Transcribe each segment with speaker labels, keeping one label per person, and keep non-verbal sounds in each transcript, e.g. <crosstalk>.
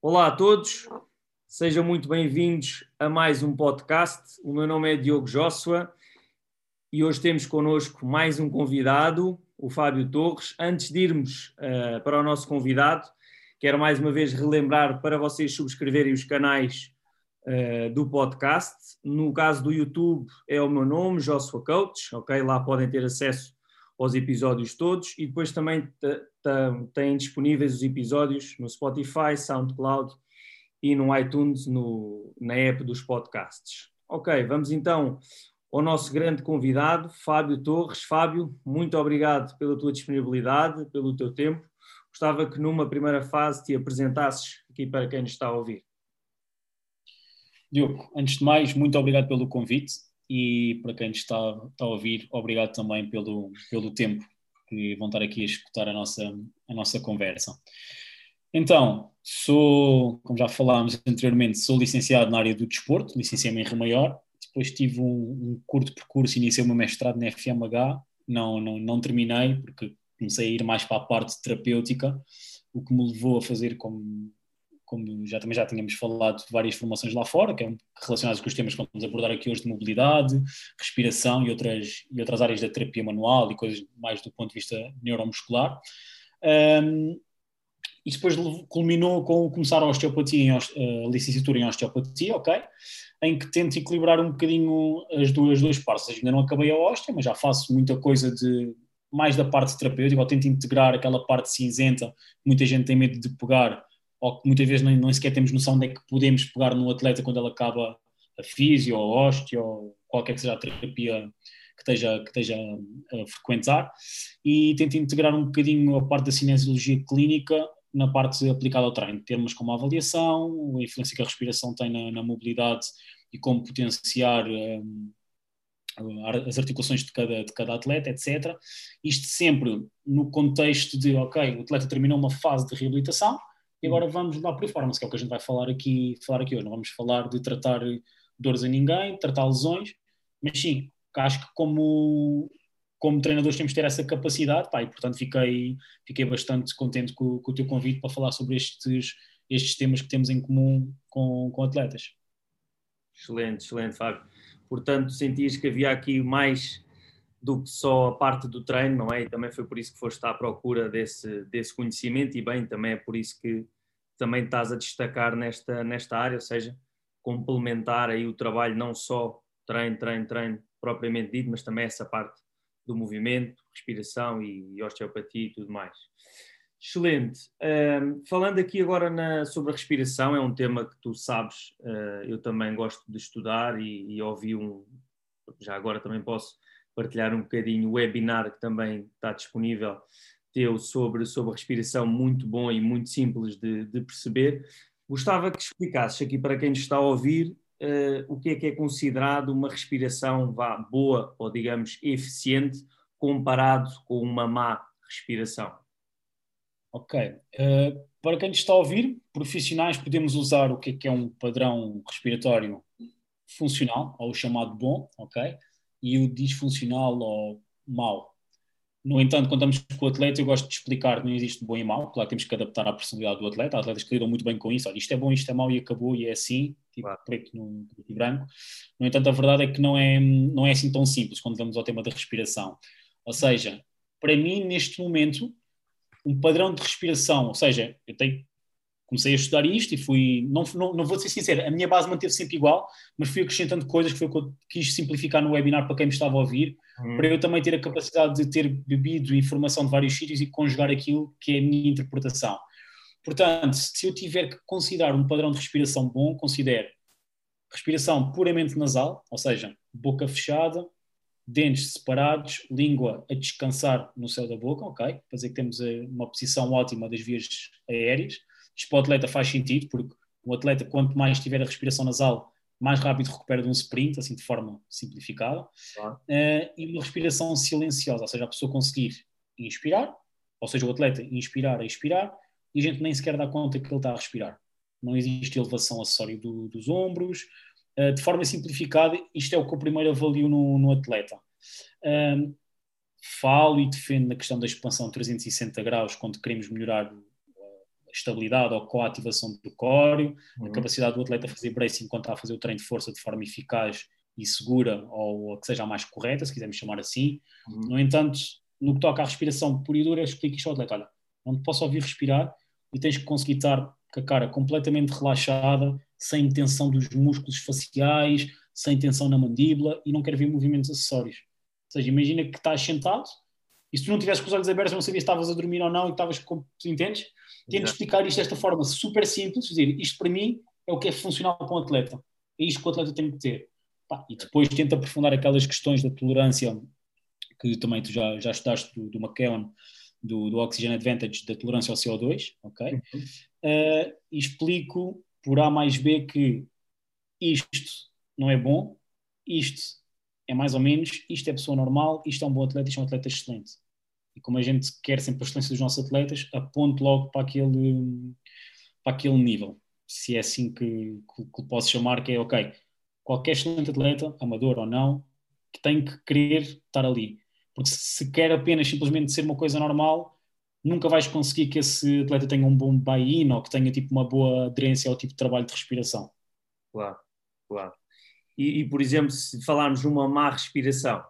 Speaker 1: Olá a todos, sejam muito bem-vindos a mais um podcast. O meu nome é Diogo Joshua e hoje temos connosco mais um convidado, o Fábio Torres. Antes de irmos uh, para o nosso convidado, quero mais uma vez relembrar para vocês subscreverem os canais uh, do podcast. No caso do YouTube, é o meu nome, Joshua Coach, ok? Lá podem ter acesso aos episódios todos e depois também têm disponíveis os episódios no Spotify, SoundCloud e no iTunes, no, na app dos podcasts. Ok, vamos então ao nosso grande convidado, Fábio Torres. Fábio, muito obrigado pela tua disponibilidade, pelo teu tempo. Gostava que numa primeira fase te apresentasses aqui para quem nos está a ouvir.
Speaker 2: Diogo, antes de mais, muito obrigado pelo convite e para quem está, está a ouvir, obrigado também pelo, pelo tempo que vão estar aqui a escutar a nossa, a nossa conversa. Então, sou, como já falámos anteriormente, sou licenciado na área do desporto, licenciei-me em Rio Maior, depois tive um, um curto percurso, iniciei o meu mestrado na FMH, não, não, não terminei, porque comecei a ir mais para a parte terapêutica, o que me levou a fazer como como já também já tínhamos falado de várias formações lá fora, que é relacionadas com os temas que vamos abordar aqui hoje de mobilidade, respiração e outras, e outras áreas da terapia manual e coisas mais do ponto de vista neuromuscular. Um, e depois culminou com começar a osteopatia, a licenciatura em osteopatia, ok? Em que tento equilibrar um bocadinho as duas, duas partes. Ainda não acabei a ósteo, mas já faço muita coisa de mais da parte terapêutica, ou tento integrar aquela parte cinzenta, muita gente tem medo de pegar ou que muitas vezes nem, nem sequer temos noção de é que podemos pegar no atleta quando ele acaba a físio ou a osteo ou qualquer que seja a terapia que esteja, que esteja a frequentar e tento integrar um bocadinho a parte da cinesiologia clínica na parte aplicada ao treino, termos como a avaliação, a influência que a respiração tem na, na mobilidade e como potenciar um, as articulações de cada, de cada atleta, etc. Isto sempre no contexto de, ok, o atleta terminou uma fase de reabilitação, e agora vamos lá performance, que é o que a gente vai falar aqui, falar aqui hoje. Não vamos falar de tratar dores a ninguém, tratar lesões, mas sim, acho que como, como treinadores temos de ter essa capacidade, pá, e portanto fiquei, fiquei bastante contente com, com, o teu convite para falar sobre estes, estes temas que temos em comum com, com atletas.
Speaker 1: Excelente, excelente, Fábio. Portanto, sentias que havia aqui mais do que só a parte do treino, não é? E também foi por isso que foste à procura desse, desse conhecimento e bem, também é por isso que também estás a destacar nesta, nesta área, ou seja, complementar aí o trabalho não só treino, treino, treino propriamente dito, mas também essa parte do movimento, respiração e, osteopatia e tudo mais. Excelente. Um, falando aqui agora na, sobre a respiração, é um tema que tu sabes, uh, eu também gosto de estudar e, e ouvi um, já agora também posso partilhar um bocadinho o webinar que também está disponível teu sobre, sobre respiração, muito bom e muito simples de, de perceber. Gostava que explicasses aqui para quem está a ouvir uh, o que é que é considerado uma respiração vá, boa ou, digamos, eficiente comparado com uma má respiração.
Speaker 2: Ok. Uh, para quem está a ouvir, profissionais podemos usar o que é, que é um padrão respiratório funcional, ou chamado bom, ok? E o disfuncional ou mau. No entanto, quando estamos com o atleta, eu gosto de explicar que não existe bom e mau. Claro, temos que adaptar à personalidade do atleta. Há atletas que lidam muito bem com isso. Olha, isto é bom, isto é mau e acabou e é assim, tipo claro. preto no preto e branco. No entanto, a verdade é que não é, não é assim tão simples quando vamos ao tema da respiração. Ou seja, para mim, neste momento, um padrão de respiração, ou seja, eu tenho, comecei a estudar isto e fui, não, não, não vou ser sincero, a minha base manteve sempre igual, mas fui acrescentando coisas que foi o que eu quis simplificar no webinar para quem me estava a ouvir, uhum. para eu também ter a capacidade de ter bebido informação de vários sítios e conjugar aquilo que é a minha interpretação. Portanto, se eu tiver que considerar um padrão de respiração bom, considero respiração puramente nasal, ou seja, boca fechada, dentes separados, língua a descansar no céu da boca, ok? Fazer que temos eh, uma posição ótima das vias aéreas isto para o atleta faz sentido, porque o atleta, quanto mais tiver a respiração nasal, mais rápido recupera de um sprint, assim de forma simplificada. Uh, e uma respiração silenciosa, ou seja, a pessoa conseguir inspirar, ou seja, o atleta inspirar a expirar, e a gente nem sequer dá conta que ele está a respirar. Não existe elevação acessória do, dos ombros. Uh, de forma simplificada, isto é o que eu primeiro avalio no, no atleta. Uh, falo e defendo na questão da expansão 360 graus quando queremos melhorar estabilidade ou coativação do core, uhum. a capacidade do atleta fazer bracing enquanto está a fazer o treino de força de forma eficaz e segura, ou que seja a mais correta, se quisermos chamar assim. Uhum. No entanto, no que toca à respiração pura e dura, explico isto ao atleta: olha, não te posso ouvir respirar e tens que conseguir estar com a cara completamente relaxada, sem tensão dos músculos faciais, sem tensão na mandíbula e não quero ver movimentos acessórios. Ou seja, imagina que estás sentado e se tu não tivesse com os olhos abertos, não sabias se estavas a dormir ou não e estavas com. Entendes? Tento explicar isto desta forma super simples, dizer isto para mim é o que é funcional para um atleta. É isto que o atleta tem que ter. Pá, e depois tenta aprofundar aquelas questões da tolerância que também tu já, já estudaste do, do McKeown, do, do Oxygen Advantage, da tolerância ao CO2, ok? Uhum. Uh, e explico por A mais B que isto não é bom, isto é mais ou menos, isto é pessoa normal, isto é um bom atleta, isto é um atleta excelente. E como a gente quer sempre a excelência dos nossos atletas, aponto logo para aquele, para aquele nível. Se é assim que, que, que posso chamar, que é ok, qualquer excelente atleta, amador ou não, que tem que querer estar ali. Porque se quer apenas simplesmente ser uma coisa normal, nunca vais conseguir que esse atleta tenha um bom buy-in ou que tenha tipo uma boa aderência ao tipo de trabalho de respiração.
Speaker 1: Claro, claro. E, e, por exemplo, se falarmos de uma má respiração,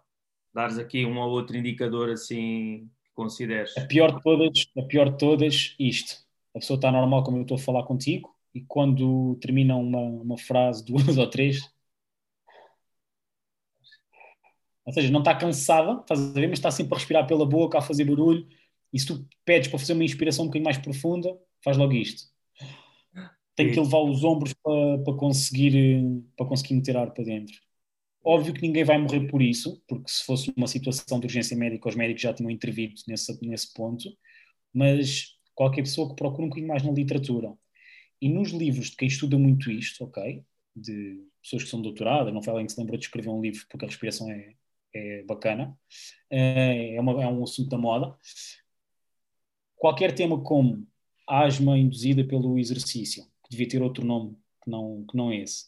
Speaker 1: dares aqui um ou outro indicador assim que consideres.
Speaker 2: A pior de todas, a pior de todas, isto. A pessoa está normal como eu estou a falar contigo e quando termina uma, uma frase, <laughs> duas ou três, ou seja, não está cansada, estás a ver, mas está sempre a respirar pela boca, a fazer barulho, e se tu pedes para fazer uma inspiração um bocadinho mais profunda, faz logo isto tem que levar os ombros para, para, conseguir, para conseguir meter ar para dentro. Óbvio que ninguém vai morrer por isso, porque se fosse uma situação de urgência médica, os médicos já tinham intervido nesse, nesse ponto, mas qualquer pessoa que procure um bocadinho mais na literatura e nos livros de quem estuda muito isto, ok, de pessoas que são doutoradas, não foi alguém que se lembra de escrever um livro porque a respiração é, é bacana, é, é, uma, é um assunto da moda. Qualquer tema como asma induzida pelo exercício, devia ter outro nome que não, que não é esse.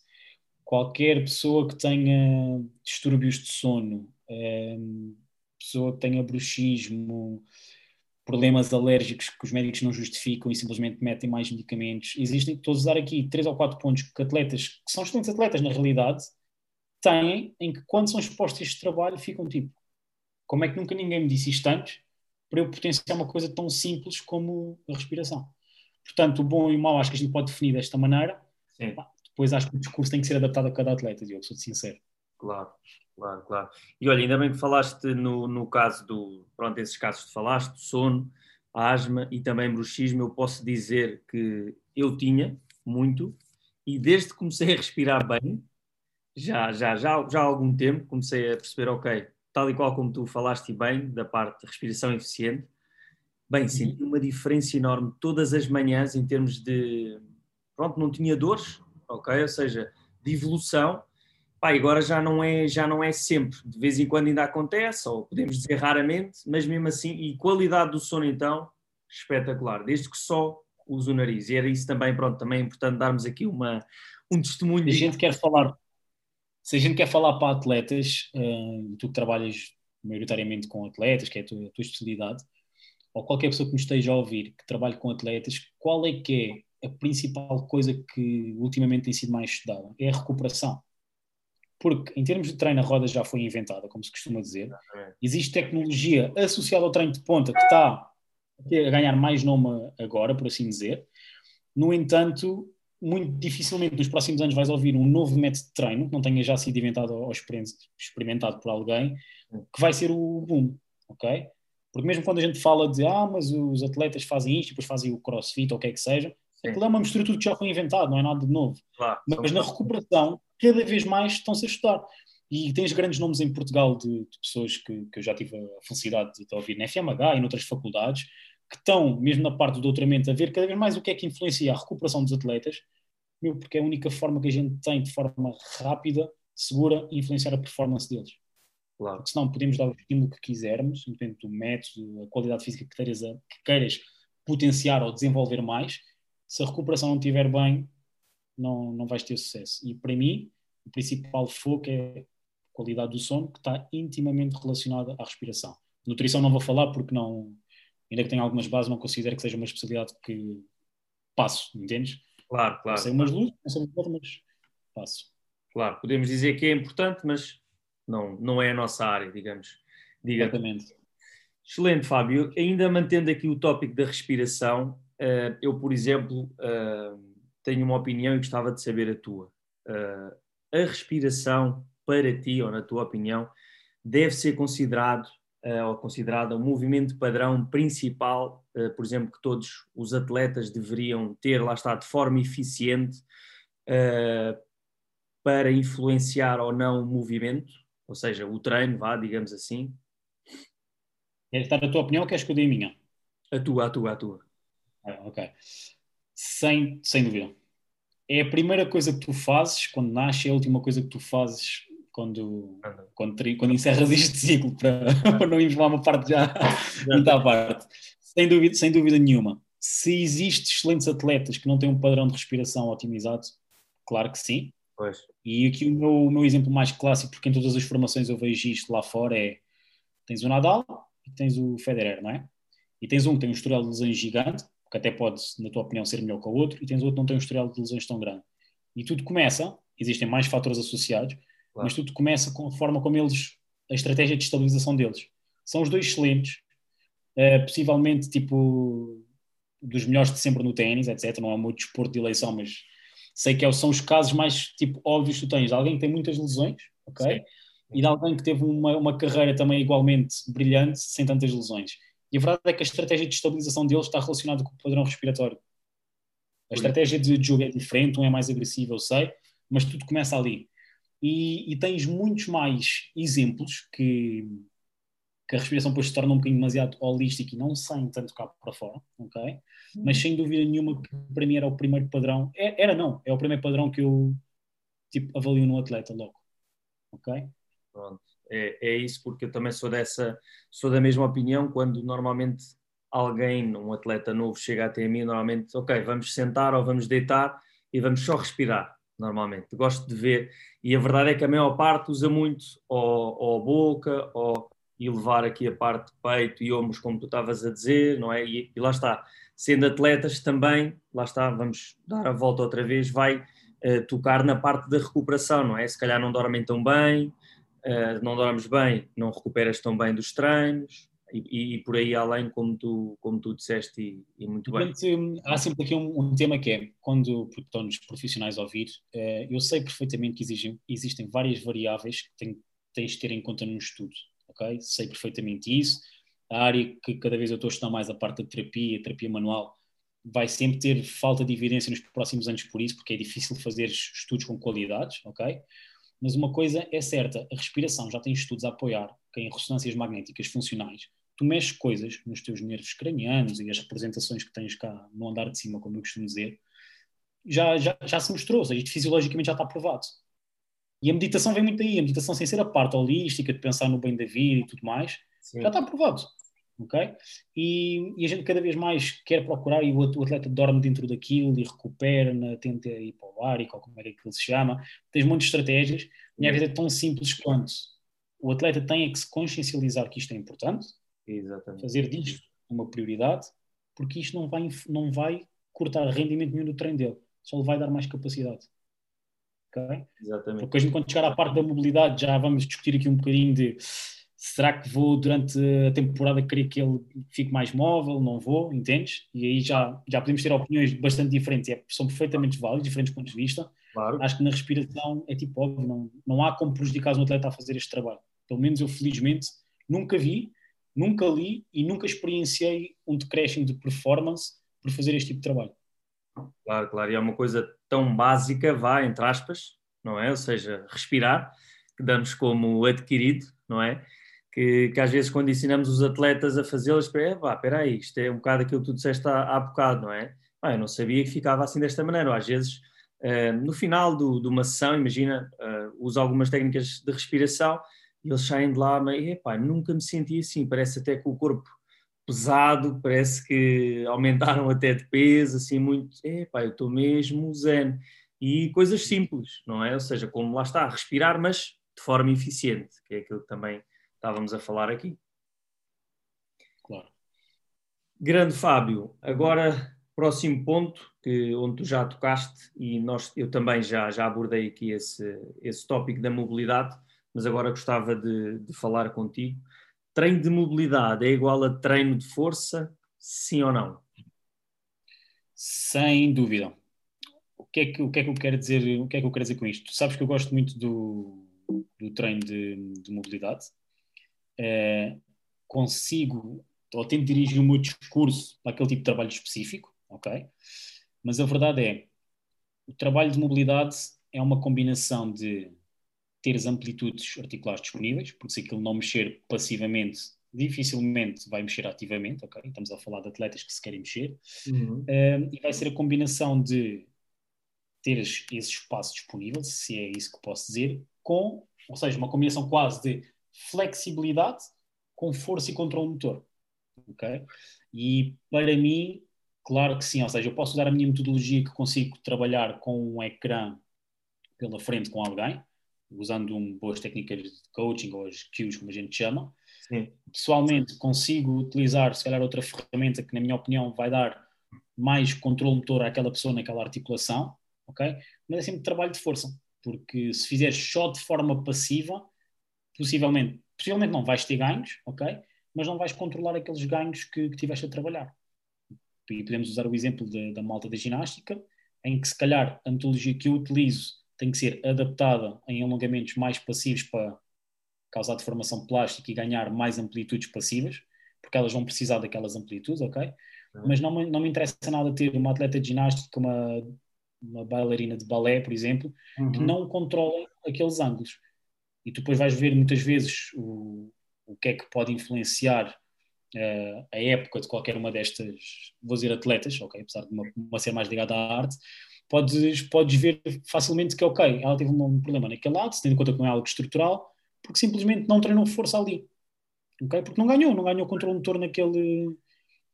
Speaker 2: Qualquer pessoa que tenha distúrbios de sono, um, pessoa que tenha bruxismo, problemas alérgicos que os médicos não justificam e simplesmente metem mais medicamentos. Existem, estou a usar aqui três ou quatro pontos que atletas, que são excelentes atletas na realidade, têm em que quando são expostos a este trabalho ficam tipo, como é que nunca ninguém me disse isto antes para eu potenciar uma coisa tão simples como a respiração? Portanto, o bom e o mau acho que a gente pode definir desta maneira. Sim. Depois acho que o discurso tem que ser adaptado a cada atleta, Diogo, sou sincero.
Speaker 1: Claro, claro, claro. E olha, ainda bem que falaste no, no caso do, pronto, esses casos que falaste, sono, asma e também bruxismo, eu posso dizer que eu tinha muito e desde que comecei a respirar bem, já, já, já, já há algum tempo, comecei a perceber, ok, tal e qual como tu falaste bem, da parte de respiração eficiente, Bem, uhum. senti uma diferença enorme todas as manhãs em termos de. Pronto, não tinha dores, ok? Ou seja, de evolução. Pá, agora já não, é, já não é sempre. De vez em quando ainda acontece, ou podemos dizer raramente, mas mesmo assim. E qualidade do sono, então, espetacular. Desde que só uso o nariz. E era isso também, pronto, também é importante darmos aqui uma, um testemunho.
Speaker 2: Se a gente quer falar. Se a gente quer falar para atletas, uh, tu que trabalhas maioritariamente com atletas, que é a tua, a tua especialidade, ou qualquer pessoa que nos esteja a ouvir que trabalhe com atletas, qual é que é a principal coisa que ultimamente tem sido mais estudada? É a recuperação. Porque em termos de treino a roda já foi inventada, como se costuma dizer. Existe tecnologia associada ao treino de ponta que está a ganhar mais nome agora, por assim dizer. No entanto, muito dificilmente nos próximos anos vais ouvir um novo método de treino que não tenha já sido inventado ou experimentado por alguém, que vai ser o boom, ok? Porque mesmo quando a gente fala de, ah, mas os atletas fazem isto, depois fazem o crossfit ou o que é que seja, Sim. aquilo é uma mistura de tudo que já foi inventado, não é nada de novo. Claro, mas na recuperação, cada vez mais estão-se a estudar. E tens grandes nomes em Portugal de, de pessoas que, que, eu já tive a felicidade de, ouvir na FMH e noutras faculdades, que estão, mesmo na parte do doutoramento, a ver cada vez mais o que é que influencia a recuperação dos atletas, porque é a única forma que a gente tem de forma rápida, segura, influenciar a performance deles. Claro. Porque senão podemos dar o estímulo que quisermos, independente do método, a qualidade física que queiras, que queiras potenciar ou desenvolver mais. Se a recuperação não estiver bem, não, não vais ter sucesso. E para mim, o principal foco é a qualidade do sono, que está intimamente relacionada à respiração. Nutrição não vou falar porque não, ainda que tenha algumas bases, não considero que seja uma especialidade que, passo, entendes?
Speaker 1: Claro, claro.
Speaker 2: Sei umas luzes, não sei umas mas passo.
Speaker 1: Claro, podemos dizer que é importante, mas não, não é a nossa área, digamos.
Speaker 2: Diga. Exatamente.
Speaker 1: Excelente, Fábio. Ainda mantendo aqui o tópico da respiração, uh, eu, por exemplo, uh, tenho uma opinião e gostava de saber a tua. Uh, a respiração, para ti, ou na tua opinião, deve ser considerado ou considerada um movimento padrão principal, por exemplo, que todos os atletas deveriam ter, lá está, de forma eficiente, para influenciar ou não o movimento, ou seja, o treino, vá, digamos assim?
Speaker 2: Queres dar a tua opinião ou queres que eu dê a minha?
Speaker 1: A tua, a tua, a tua.
Speaker 2: Ah, ok. Sem, sem dúvida. É a primeira coisa que tu fazes quando nasces, é a última coisa que tu fazes quando, quando, quando encerras este ciclo, para, <laughs> para não irmos lá uma parte já muito à parte. Sem dúvida, sem dúvida nenhuma. Se existem excelentes atletas que não têm um padrão de respiração otimizado, claro que sim.
Speaker 1: Pois.
Speaker 2: E aqui o meu, o meu exemplo mais clássico, porque em todas as formações eu vejo isto lá fora, é tens o Nadal, e tens o Federer, não é? E tens um que tem um historial de lesões gigante, que até pode, na tua opinião, ser melhor que o outro, e tens outro que não tem um historial de lesões tão grande. E tudo começa, existem mais fatores associados, claro. mas tudo começa com a forma como eles, a estratégia de estabilização deles. São os dois excelentes, uh, possivelmente tipo dos melhores de sempre no ténis, etc. Não é o meu desporto de eleição, mas sei que é são os casos mais tipo óbvios que tu tens. Alguém que tem muitas lesões, ok? Sim e de alguém que teve uma, uma carreira também igualmente brilhante, sem tantas lesões. E a verdade é que a estratégia de estabilização deles está relacionada com o padrão respiratório. A estratégia de jogo é diferente, um é mais agressivo, eu sei, mas tudo começa ali. E, e tens muitos mais exemplos que, que a respiração depois se torna um bocadinho demasiado holística e não saem tanto cá para fora, ok? Uhum. Mas sem dúvida nenhuma que para mim era o primeiro padrão, é, era não, é o primeiro padrão que eu tipo, avalio no atleta logo, ok?
Speaker 1: Pronto. É, é isso porque eu também sou dessa, sou da mesma opinião quando normalmente alguém, um atleta novo, chega até mim, normalmente, ok, vamos sentar ou vamos deitar e vamos só respirar, normalmente. Gosto de ver, e a verdade é que a maior parte usa muito ou, ou a boca, ou e levar aqui a parte de peito e ombros, como tu estavas a dizer, não é? E, e, lá está, sendo atletas também, lá está, vamos dar a volta outra vez, vai uh, tocar na parte da recuperação, não é? Se calhar não dormem tão bem, uh, não dormes bem, não recuperas tão bem dos treinos e, e, por aí além, como tu, como tu disseste, e, e muito bem.
Speaker 2: Há sempre aqui um, um, tema que é, quando estão os profissionais a ouvir, uh, eu sei perfeitamente que existem, existem várias variáveis que tem, tens de ter em conta num estudo, ok? Sei perfeitamente isso. A área que cada vez eu estou a estudar mais a parte da terapia, terapia manual, vai sempre ter falta de evidência nos próximos anos por isso, porque é difícil fazer estudos com qualidades, ok? Mas uma coisa é certa, a respiração já tem estudos a apoiar que em ressonâncias magnéticas funcionais tu mexes coisas nos teus nervos cranianos e as representações que tens cá no andar de cima, como eu costumo dizer, já, já, já se mostrou, ou seja, isto fisiologicamente já está provado. E a meditação vem muito aí, a meditação sem ser a parte holística de pensar no bem da vida e tudo mais, Sim. já está provado ok? E, e, a gente cada vez mais quer procurar e o, atleta dorme dentro daquilo e recupera, tenta ir para o bárico, ou como é que ele se chama. Tens muitas estratégias e a vida é tão simples quanto o atleta tem é que se consciencializar que isto é importante,
Speaker 1: Exatamente.
Speaker 2: fazer disto uma prioridade, porque isto não vai, não vai cortar rendimento nenhum do treino dele, só lhe vai dar mais capacidade. Okay?
Speaker 1: Exatamente.
Speaker 2: Gente, quando chegar à parte da mobilidade, já vamos discutir aqui um bocadinho de será que vou durante a temporada querer que ele fique mais móvel? Não vou, entendes? E aí já, já podemos ter opiniões bastante diferentes, é, são perfeitamente válidas, diferentes pontos de vista.
Speaker 1: Claro.
Speaker 2: Acho que na respiração é tipo óbvio, não, não há como prejudicar um atleta a fazer este trabalho. Pelo menos eu, felizmente, nunca vi, nunca li e nunca experienciei um decréscimo de performance por fazer este tipo de trabalho.
Speaker 1: Claro, claro, e é uma coisa tão básica, vá, entre aspas, não é? Ou seja, respirar, que damos como adquirido, não é? que, que, às vezes quando ensinamos os atletas a fazê-las, espera aí, isto é um bocado aquilo que tu disseste há, há bocado, não é? Ah, eu não sabia que ficava assim desta maneira, ou às vezes uh, no final do, de uma sessão, imagina, uh, usa algumas técnicas de respiração e eles saem de lá, mas epá, nunca me senti assim, parece até que o corpo pesado, parece que aumentaram até de peso, assim muito, epá, eu estou mesmo zen. E coisas simples, não é? Ou seja, como lá está, respirar, mas de forma eficiente, que é aquilo que também estávamos a falar aqui.
Speaker 2: Claro.
Speaker 1: Grande Fábio, agora próximo ponto, que, onde tu já tocaste, e nós, eu também já, já abordei aqui esse, esse tópico da mobilidade, mas agora gostava de, de falar contigo. Treino de mobilidade é igual a treino de força, sim ou não?
Speaker 2: Sem dúvida. O que é que, o que, é que eu quero dizer? O que é que eu quero dizer com isto? Tu sabes que eu gosto muito do, do treino de, de mobilidade. É, consigo ou tento dirigir o meu discurso para aquele tipo de trabalho específico, ok? Mas a verdade é, o trabalho de mobilidade é uma combinação de teres amplitudes articulares disponíveis, porque se aquilo não mexer passivamente, dificilmente vai mexer ativamente, ok? Estamos a falar de atletas que se querem mexer. Uhum. Um, e vai ser a combinação de teres esse espaço disponível, se é isso que posso dizer, com, ou seja, uma combinação quase de flexibilidade com força e controle motor, ok? E para mim, claro que sim, ou seja, eu posso usar a minha metodologia que consigo trabalhar com um ecrã pela frente com alguém, usando um, boas técnicas de coaching ou as cues, como a gente chama. Sim. Pessoalmente, consigo utilizar, se calhar, outra ferramenta que, na minha opinião, vai dar mais controle motor àquela pessoa naquela articulação, ok? Mas é sempre trabalho de força, porque se fizeres só de forma passiva, possivelmente, possivelmente não vais ter ganhos, ok? Mas não vais controlar aqueles ganhos que, que tiveste a trabalhar. E podemos usar o exemplo de, da malta da ginástica, em que se calhar a metodologia que eu utilizo tem que ser adaptada em alongamentos mais passivos para causar deformação plástica e ganhar mais amplitudes passivas, porque elas vão precisar daquelas amplitudes, ok? Uhum. Mas não me, não me interessa nada ter uma atleta de ginástica, uma, uma bailarina de balé, por exemplo, uhum. que não controlem aqueles ângulos. E tu depois vais ver muitas vezes o, o que é que pode influenciar uh, a época de qualquer uma destas, vou dizer atletas, ok? Apesar de uma, uma ser mais ligada à arte, podes, podes ver facilmente que, ok, ela teve um problema naquele lado, se tendo em conta que não é algo estrutural, porque simplesmente não treinou força ali. ok Porque não ganhou, não ganhou controle motor naquele.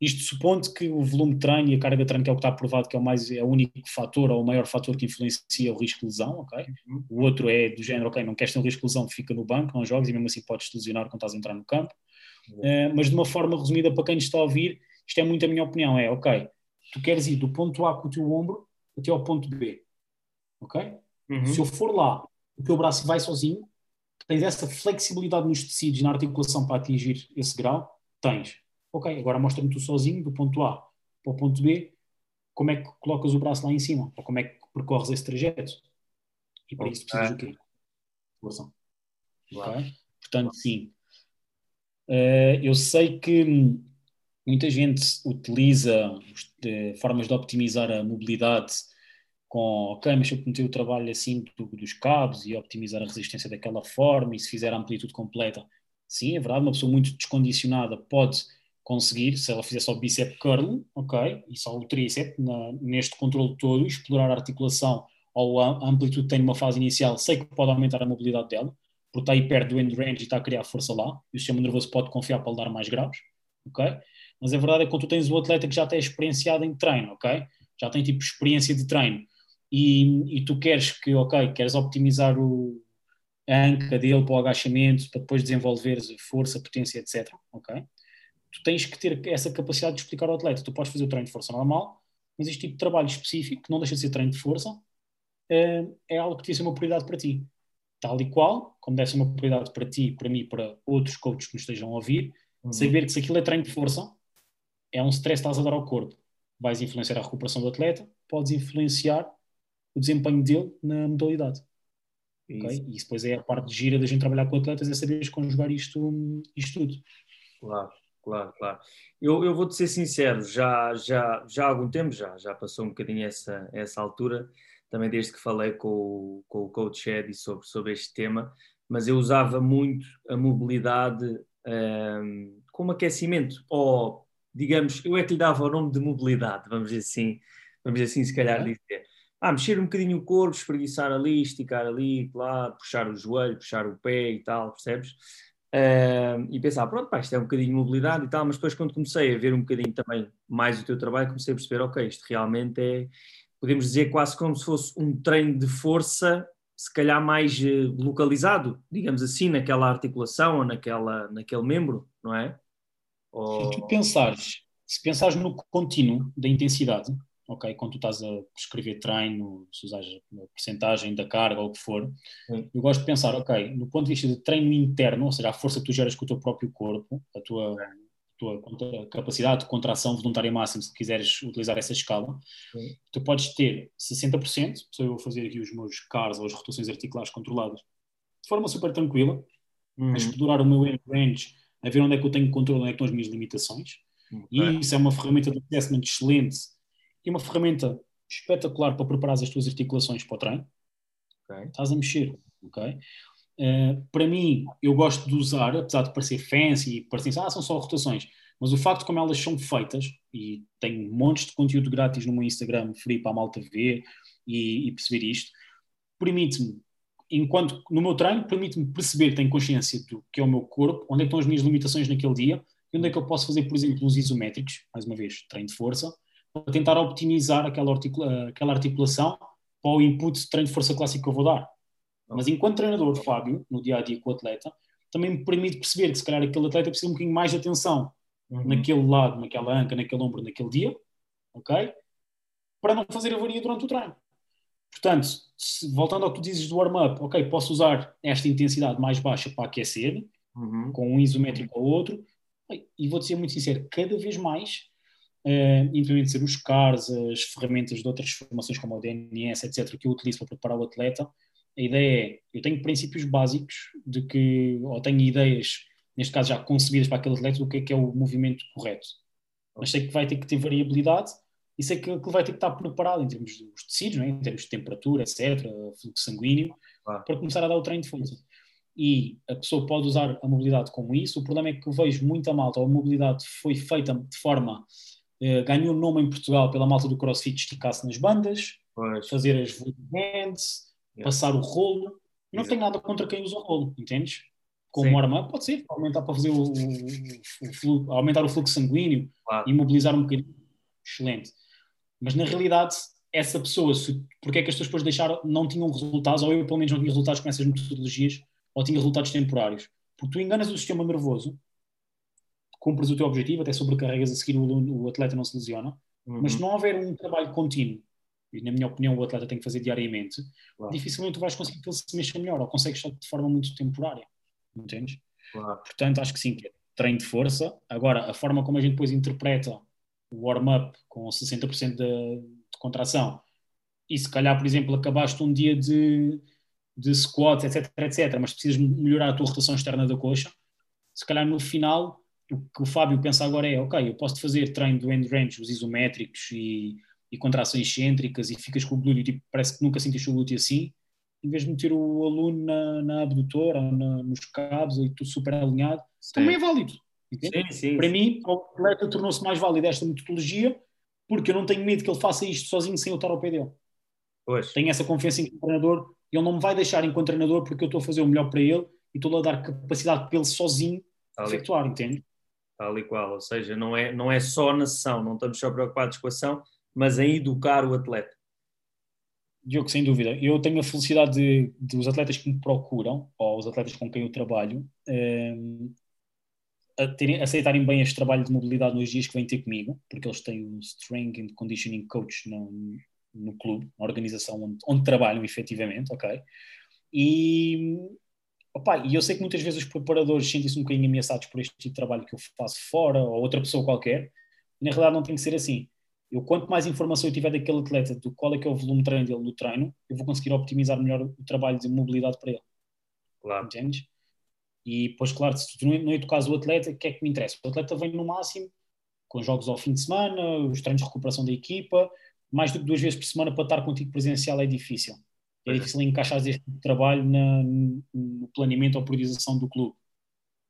Speaker 2: Isto supondo que o volume de treino e a carga de treino, que é o que está provado que é o, mais, é o único fator ou o maior fator que influencia o risco de lesão, ok? Uhum. O outro é do género, ok, não queres ter um risco de lesão, fica no banco, não jogas e mesmo assim podes te lesionar quando estás a entrar no campo. Uhum. Uh, mas de uma forma resumida, para quem está a ouvir, isto é muito a minha opinião, é, ok, tu queres ir do ponto A com o teu ombro até ao ponto B. Ok? Uhum. Se eu for lá, o teu braço vai sozinho, tens essa flexibilidade nos tecidos e na articulação para atingir esse grau? Tens. Ok, agora mostra-me tu sozinho, do ponto A para o ponto B, como é que colocas o braço lá em cima? Ou como é que percorres esse trajeto? E para okay. isso precisas do quê? Força. Ok? Portanto, sim. Uh, eu sei que muita gente utiliza de, formas de optimizar a mobilidade com, ok, mas se eu meter o trabalho assim do, dos cabos e optimizar a resistência daquela forma e se fizer a amplitude completa, sim, é verdade, uma pessoa muito descondicionada pode conseguir, se ela fizer só o bíceps curl, ok, e só o tríceps, na, neste controle todo, explorar a articulação ou a, a amplitude que tem numa fase inicial, sei que pode aumentar a mobilidade dela, porque está aí perto do end range e está a criar força lá, e o sistema nervoso pode confiar para lhe dar mais graus, ok? Mas a verdade é que quando tu tens um atleta que já está experienciado em treino, ok? Já tem tipo experiência de treino e, e tu queres que, ok, queres optimizar o, a anca dele para o agachamento, para depois desenvolver força, potência, etc. Ok? Tu tens que ter essa capacidade de explicar ao atleta. Tu podes fazer o treino de força normal, mas este tipo de trabalho específico, que não deixa de ser treino de força, é, é algo que devia ser uma prioridade para ti. Tal e qual, como deve ser uma prioridade para ti, para mim, para outros coaches que nos estejam a ouvir, uhum. saber que se aquilo é treino de força, é um stress que estás a dar ao corpo. Vais influenciar a recuperação do atleta, podes influenciar o desempenho dele na modalidade. Isso. Okay? E depois é a parte de gira da gente trabalhar com atletas, é saber conjugar isto, isto tudo.
Speaker 1: Claro, claro, claro. Eu, eu vou-te ser sincero, já, já, já há algum tempo, já, já passou um bocadinho essa, essa altura, também desde que falei com o, com o coach Eddie sobre, sobre este tema, mas eu usava muito a mobilidade um, como aquecimento, ou digamos, eu é que lhe dava o nome de mobilidade, vamos dizer assim, vamos dizer assim, se calhar dizer. Ah, mexer um bocadinho o corpo, espreguiçar ali, esticar ali, lá, puxar o joelho, puxar o pé e tal, percebes? Uh, e pensar, pronto, pá, isto é um bocadinho de mobilidade e tal, mas depois quando comecei a ver um bocadinho também mais o teu trabalho, comecei a perceber, ok, isto realmente é, podemos dizer, quase como se fosse um treino de força, se calhar mais uh, localizado, digamos assim, naquela articulação ou naquela, naquele membro, não é?
Speaker 2: Ou... Se tu pensares, se pensares no contínuo da intensidade, ok, quando tu estás a prescrever treino, se usares a porcentagem da carga ou o que for, Sim. eu gosto de pensar, ok, no ponto de vista de treino interno, ou seja, a força que tu geras com o teu próprio corpo, a tua, a tua capacidade de contração voluntária máxima, se quiseres utilizar essa escala, Sim. tu podes ter 60%, se eu vou fazer aqui os meus CARs ou as rotações articulares controladas, de forma super tranquila, uhum. explorar o meu range, a ver onde é que eu tenho controle, onde é que estão as minhas limitações, okay. e isso é uma ferramenta de assessment excelente e uma ferramenta espetacular para preparar as tuas articulações para o treino. Okay. Estás a mexer, ok? Uh, para mim, eu gosto de usar, apesar de parecer fancy e parecer, ah, são só rotações, mas o facto de como elas são feitas, e tenho montes de conteúdo grátis no meu Instagram, free para a malta ver e, e perceber isto, permite-me, enquanto no meu treino, permite-me perceber, tenho consciência do que é o meu corpo, onde é estão as minhas limitações naquele dia, e onde é que eu posso fazer, por exemplo, uns isométricos, mais uma vez, treino de força, para tentar optimizar aquela, articula aquela articulação para o input de treino de força clássico que eu vou dar. Mas enquanto treinador, Fábio, no dia a dia com o atleta, também me permite perceber que se calhar aquele atleta precisa um bocadinho mais de atenção uhum. naquele lado, naquela anca, naquele ombro, naquele dia, ok? Para não fazer avaria durante o treino. Portanto, se, voltando ao que tu dizes do warm-up, ok, posso usar esta intensidade mais baixa para aquecer, uhum. com um isométrico ou outro, e vou-te ser muito sincero, cada vez mais uh, independentemente de ser os CARs, as ferramentas de outras formações como o DNS, etc., que eu utilizo para preparar o atleta, a ideia é, eu tenho princípios básicos de que, ou tenho ideias, neste caso já concebidas para aquele atleta, do que é que é o movimento correto. Mas sei que vai ter que ter variabilidade e sei que ele vai ter que estar preparado em termos dos tecidos, é? em termos de temperatura, etc., fluxo sanguíneo, ah. para começar a dar o treino de força. E a pessoa pode usar a mobilidade como isso. O problema é que eu vejo muita malta, a mobilidade foi feita de forma Uh, ganhou nome em Portugal pela malta do CrossFit esticar-se nas bandas, pois. fazer as hands, yeah. passar o rolo. Não tenho nada contra quem usa o rolo, entendes? Como arma, pode ser, aumentar para fazer o, o, o fluxo, aumentar o fluxo sanguíneo claro. e mobilizar um bocadinho. Excelente. Mas na realidade, essa pessoa, se, porque é que as pessoas depois deixaram, não tinham resultados, ou eu pelo menos não tinha resultados com essas metodologias, ou tinha resultados temporários? Porque tu enganas o sistema nervoso cumpres o teu objetivo, até sobrecarregas a seguir o, o atleta não se lesiona, uhum. mas se não houver um trabalho contínuo, e na minha opinião o atleta tem que fazer diariamente, claro. dificilmente tu vais conseguir que ele se mexa melhor, ou consegues só de forma muito temporária, entendes? Claro. Portanto, acho que sim, que é treino de força. Agora, a forma como a gente depois interpreta o warm-up com 60% de, de contração, e se calhar, por exemplo, acabaste um dia de, de squat, etc, etc, mas precisas melhorar a tua rotação externa da coxa, se calhar no final o que o Fábio pensa agora é, ok, eu posso fazer treino do end range, os isométricos e, e contrações excêntricas e ficas com o glúteo, tipo, parece que nunca sentiste o glúteo assim, em vez de meter o aluno na, na abdutora ou na, nos cabos e tudo super alinhado, sim. também é válido. Sim, sim, Para mim, o atleta tornou-se mais válido esta metodologia porque eu não tenho medo que ele faça isto sozinho sem eu estar ao pé dele. Pois. Tenho essa confiança em que o treinador, ele não me vai deixar enquanto treinador porque eu estou a fazer o melhor para ele e estou a dar capacidade para ele sozinho efetuar, entende?
Speaker 1: tal e qual. Ou seja, não é, não é só na sessão, não estamos só preocupados com a ação, mas em educar o atleta.
Speaker 2: Diogo, sem dúvida. Eu tenho a felicidade de, de os atletas que me procuram, ou os atletas com quem eu trabalho, um, a terem, aceitarem bem este trabalho de mobilidade nos dias que vêm ter comigo, porque eles têm um Strength and Conditioning Coach no, no clube, na organização onde, onde trabalham efetivamente, ok? E Opa, e eu sei que muitas vezes os preparadores sentem-se um bocadinho ameaçados por este tipo de trabalho que eu faço fora ou outra pessoa qualquer. E na realidade não tem que ser assim. Eu, quanto mais informação eu tiver daquele atleta, do qual é que é o volume de treino dele no treino, eu vou conseguir optimizar melhor o trabalho de mobilidade para ele. Claro. Entendes? E depois, claro, se tu não educas o atleta, o que é que me interessa? O atleta vem no máximo com jogos ao fim de semana, os treinos de recuperação da equipa, mais do que duas vezes por semana para estar contigo presencial é difícil é difícil encaixar este tipo trabalho na, no planeamento ou priorização do clube.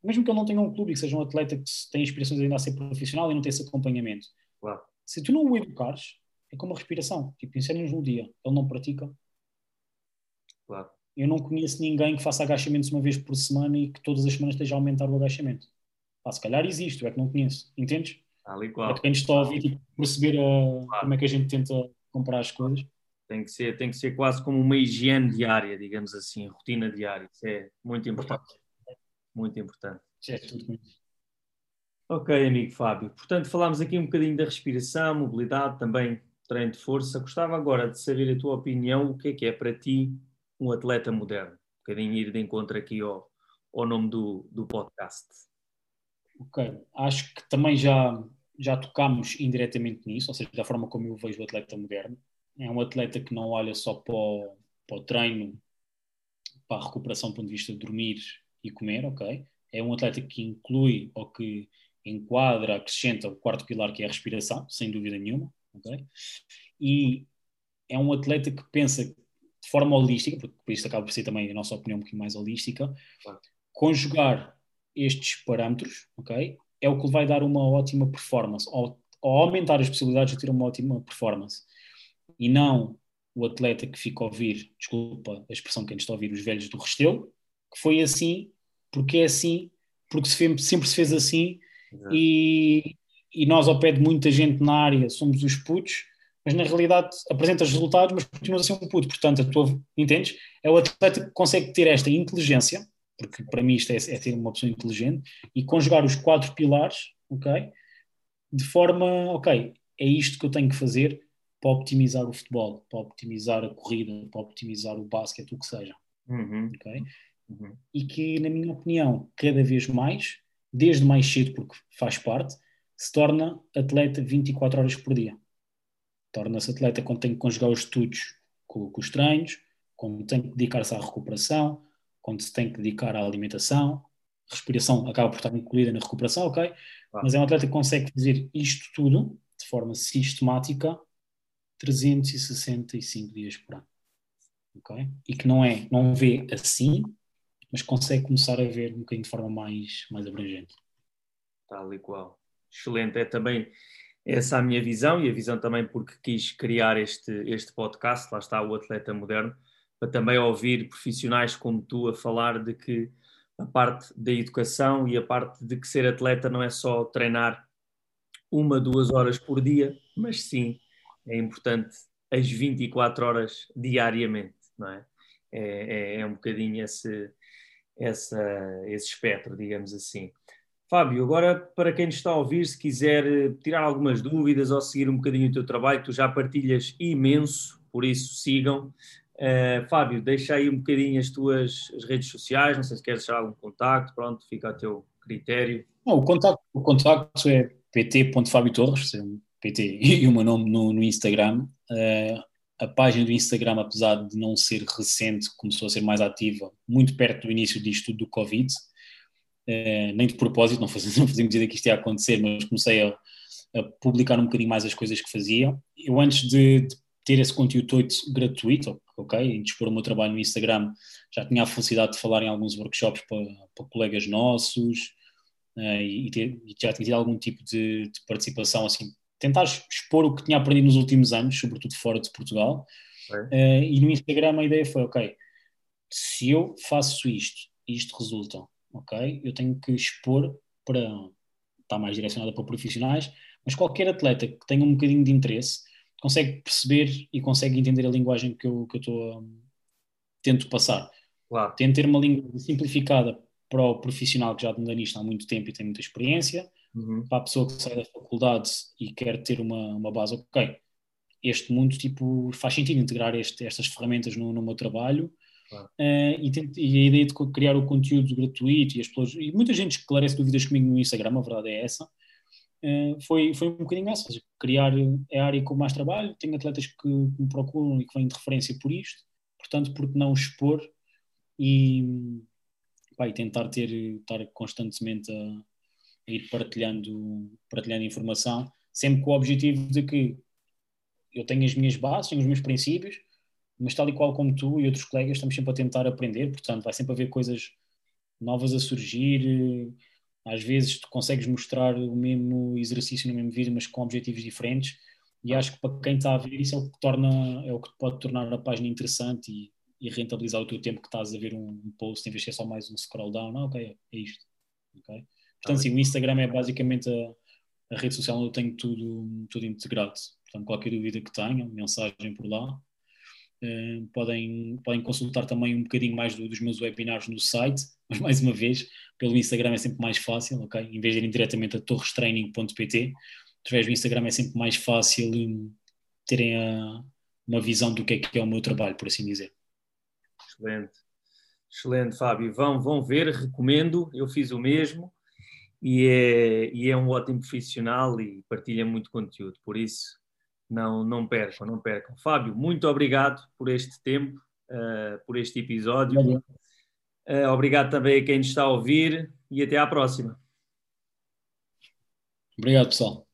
Speaker 2: Mesmo que ele não tenha um clube e que seja um atleta que tem aspirações ainda a ser profissional e não tem esse acompanhamento. Claro. Se tu não o educares, é como a respiração. Tipo, ensinas um dia, ele não pratica. Claro. Eu não conheço ninguém que faça agachamentos uma vez por semana e que todas as semanas esteja a aumentar o agachamento. Ah, se calhar existe, eu é que não conheço. Entendes? Ali qual. Para quem está a ouvir, tipo, perceber a, uh, claro. como é que a gente tenta comprar as coisas.
Speaker 1: Tem que ser, tem que ser quase como uma higiene diária, digamos assim, rotina diária. Isso é muito importante. Muito importante. É tudo Ok, amigo Fábio. Portanto, falámos aqui um bocadinho da respiração, mobilidade, também treino de força. Gostava agora de saber a tua opinião, o que é que é para ti um atleta moderno? Um bocadinho ir de encontro aqui ao, ao nome do, do podcast.
Speaker 2: Ok, acho que também já, já tocámos indiretamente nisso, ou seja, da forma como eu vejo o atleta moderno. É um atleta que não olha só para o, para o treino, para a recuperação do ponto de vista de dormir e comer, ok? É um atleta que inclui ou que enquadra, acrescenta o quarto pilar que é a respiração, sem dúvida nenhuma, ok? E é um atleta que pensa de forma holística, porque por isso acaba por ser também a nossa opinião um pouquinho mais holística, claro. conjugar estes parâmetros, ok? É o que vai dar uma ótima performance, ou, ou aumentar as possibilidades de ter uma ótima performance. E não o atleta que fica a ouvir, desculpa a expressão que a gente está a ouvir, os velhos do Restelo, que foi assim, porque é assim, porque se fez, sempre se fez assim, e, e nós, ao pé de muita gente na área, somos os putos, mas na realidade apresentas resultados, mas continuas a ser um puto. Portanto, a tua, entendes? É o atleta que consegue ter esta inteligência, porque para mim isto é, é ter uma pessoa inteligente, e conjugar os quatro pilares, ok? De forma, ok, é isto que eu tenho que fazer para optimizar o futebol, para optimizar a corrida, para optimizar o basquete, o que seja.
Speaker 1: Uhum.
Speaker 2: ok Uhum. E que, na minha opinião, cada vez mais, desde mais cedo, porque faz parte, se torna atleta 24 horas por dia. Torna-se atleta quando tem que conjugar os estudos com, com os treinos, quando tem que dedicar-se à recuperação, quando se tem que dedicar à alimentação. Respiração acaba por estar incluída na recuperação, ok? Mas é um atleta que consegue fazer isto tudo de forma sistemática 365 dias por ano. ok? E que não é, não vê assim, mas consegue começar a ver um bocadinho de forma mais, mais abrangente.
Speaker 1: Tal e qual. Excelente. É também essa a minha visão e a visão também porque quis criar este, este podcast, lá está o Atleta Moderno, para também ouvir profissionais como tu a falar de que a parte da educação e a parte de que ser atleta não é só treinar uma, duas horas por dia, mas sim é importante as 24 horas diariamente, não é? É, é, é um bocadinho esse, essa, esse espectro, digamos assim. Fábio, agora para quem nos está a ouvir, se quiser eh, tirar algumas dúvidas ou seguir um bocadinho o teu trabalho, tu já partilhas imenso, por isso sigam. Uh, Fábio, deixa aí um bocadinho as tuas as redes sociais, não sei se queres deixar algum contacto, pronto, fica a teu critério.
Speaker 2: O, contacto, o contacto é pt.fabio Torres, PT <laughs> e o meu nome no, no Instagram. Uh, a página do Instagram, apesar de não ser recente, começou a ser mais ativa muito perto do início disto do Covid. Uh, nem de propósito, não fazia, <laughs> não fazia medida que isto ia acontecer, mas comecei a, a, publicar um bocadinho mais as coisas que fazia. Eu, antes de, de ter esse conteúdo todo gratuito, ok, de expor o meu trabalho no Instagram, já tinha a felicidade de falar em alguns workshops para, para colegas nossos uh, e, ter, e, já tinha tido algum tipo de, de participação assim tentar expor o que tinha aprendido nos últimos anos, sobretudo fora de Portugal. É. Uh, e no Instagram a ideia foi, ok, se eu faço isto e isto resulta, ok, eu tenho que expor para estar mais direcionada para profissionais, mas qualquer atleta que tenha um bocadinho de interesse consegue perceber e consegue entender a linguagem que eu, que eu estou um, tento passar.
Speaker 1: Claro.
Speaker 2: Tento ter uma língua simplificada para o profissional que já anda nisto há muito tempo e tem muita experiência,
Speaker 1: uhum.
Speaker 2: para a pessoa que sai da faculdade e quer ter uma, uma base, ok, este mundo tipo, faz sentido integrar este, estas ferramentas no, no meu trabalho claro. uh, e, e, a ideia de criar o conteúdo gratuito e as pessoas, e muita gente esclarece dúvidas comigo no Instagram, a verdade é essa, uh, foi, foi um bocadinho essa, criar é a área com mais trabalho, tenho atletas que me procuram e que vêm de referência por isto, portanto, por que não expor e, pá, e tentar ter, estar constantemente a ir partilhando, partilhando informação, sempre com o objetivo de que eu tenho as minhas bases, tenho os meus princípios, mas tal e qual como tu e outros colegas estamos sempre a tentar aprender, portanto vai sempre haver coisas novas a surgir, às vezes tu consegues mostrar o mesmo exercício no mesmo vídeo, mas com objetivos diferentes, e acho que para quem está a ver isso é o que torna, é o que pode tornar a página interessante e, e rentabilizar o teu tempo que estás a ver um, post em vez de ser só mais um scroll down, ah, ok, é isto, ok? Portanto, sim, o Instagram é basicamente a, a, rede social onde eu tenho tudo, tudo integrado. Portanto, qualquer dúvida que tenha, mensagem por lá. Uh, podem, podem consultar também um bocadinho mais do, dos meus webinars no site, <laughs> mas mais uma vez, pelo Instagram é sempre mais fácil, ok? Em vez de irem diretamente a torrestraining.pt, através do Instagram é sempre mais fácil um, terem a, uma visão do que é que é o meu trabalho, por assim dizer.
Speaker 1: Excelente, excelente, Fábio. Vão, vão ver, recomendo, eu fiz o mesmo e é, e é um ótimo profissional e partilha muito conteúdo, por isso não, não percam, não percam. Fábio, muito obrigado por este tempo, uh, por este episódio. Uh, obrigado também a quem nos está a ouvir e até à próxima.
Speaker 2: Obrigado, pessoal.